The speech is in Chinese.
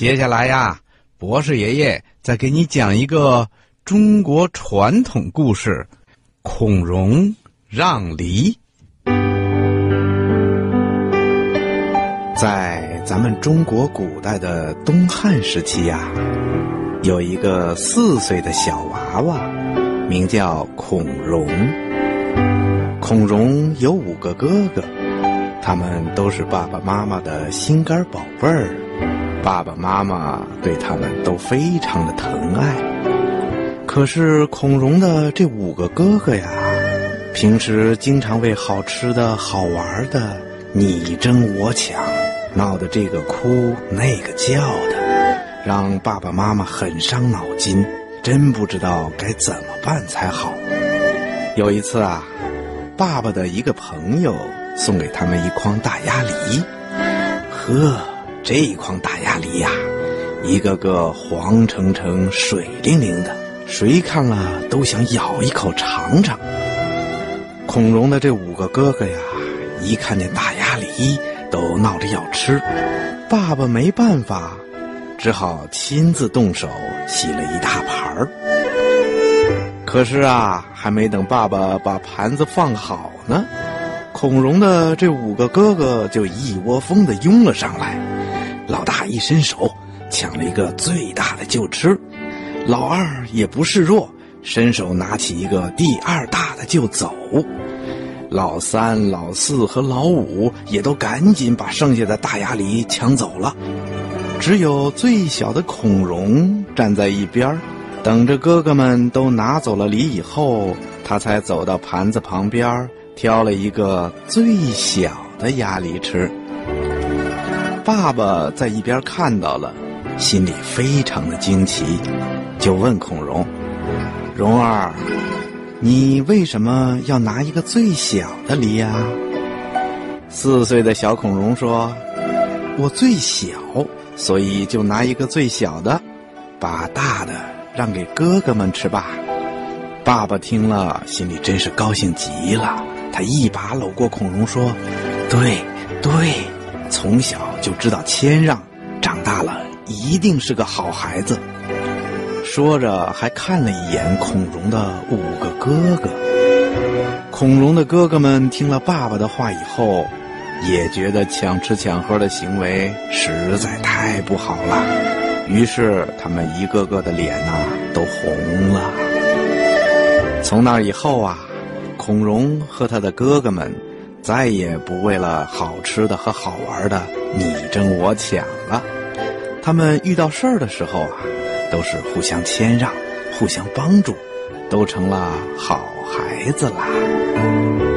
接下来呀，博士爷爷再给你讲一个中国传统故事——孔融让梨。在咱们中国古代的东汉时期呀，有一个四岁的小娃娃，名叫孔融。孔融有五个哥哥，他们都是爸爸妈妈的心肝宝贝儿，爸爸妈妈对他们都非常的疼爱。可是孔融的这五个哥哥呀，平时经常为好吃的好玩的你争我抢，闹得这个哭那个叫的，让爸爸妈妈很伤脑筋，真不知道该怎么办才好。有一次啊。爸爸的一个朋友送给他们一筐大鸭梨，呵，这一筐大鸭梨呀，一个个黄澄澄、水灵灵的，谁看了都想咬一口尝尝。孔融的这五个哥哥呀，一看见大鸭梨都闹着要吃，爸爸没办法，只好亲自动手洗了一大盘儿。可是啊，还没等爸爸把盘子放好呢，孔融的这五个哥哥就一窝蜂的拥了上来。老大一伸手抢了一个最大的就吃，老二也不示弱，伸手拿起一个第二大的就走。老三、老四和老五也都赶紧把剩下的大鸭梨抢走了，只有最小的孔融站在一边。等着哥哥们都拿走了梨以后，他才走到盘子旁边，挑了一个最小的鸭梨吃。爸爸在一边看到了，心里非常的惊奇，就问孔融：“融儿，你为什么要拿一个最小的梨呀？”四岁的小孔融说：“我最小，所以就拿一个最小的，把大的。”让给哥哥们吃吧。爸爸听了，心里真是高兴极了。他一把搂过孔融，说：“对，对，从小就知道谦让，长大了一定是个好孩子。”说着，还看了一眼孔融的五个哥哥。孔融的哥哥们听了爸爸的话以后，也觉得抢吃抢喝的行为实在太不好了。于是，他们一个个的脸呐都红了。从那以后啊，孔融和他的哥哥们再也不为了好吃的和好玩的你争我抢了。他们遇到事儿的时候啊，都是互相谦让、互相帮助，都成了好孩子啦。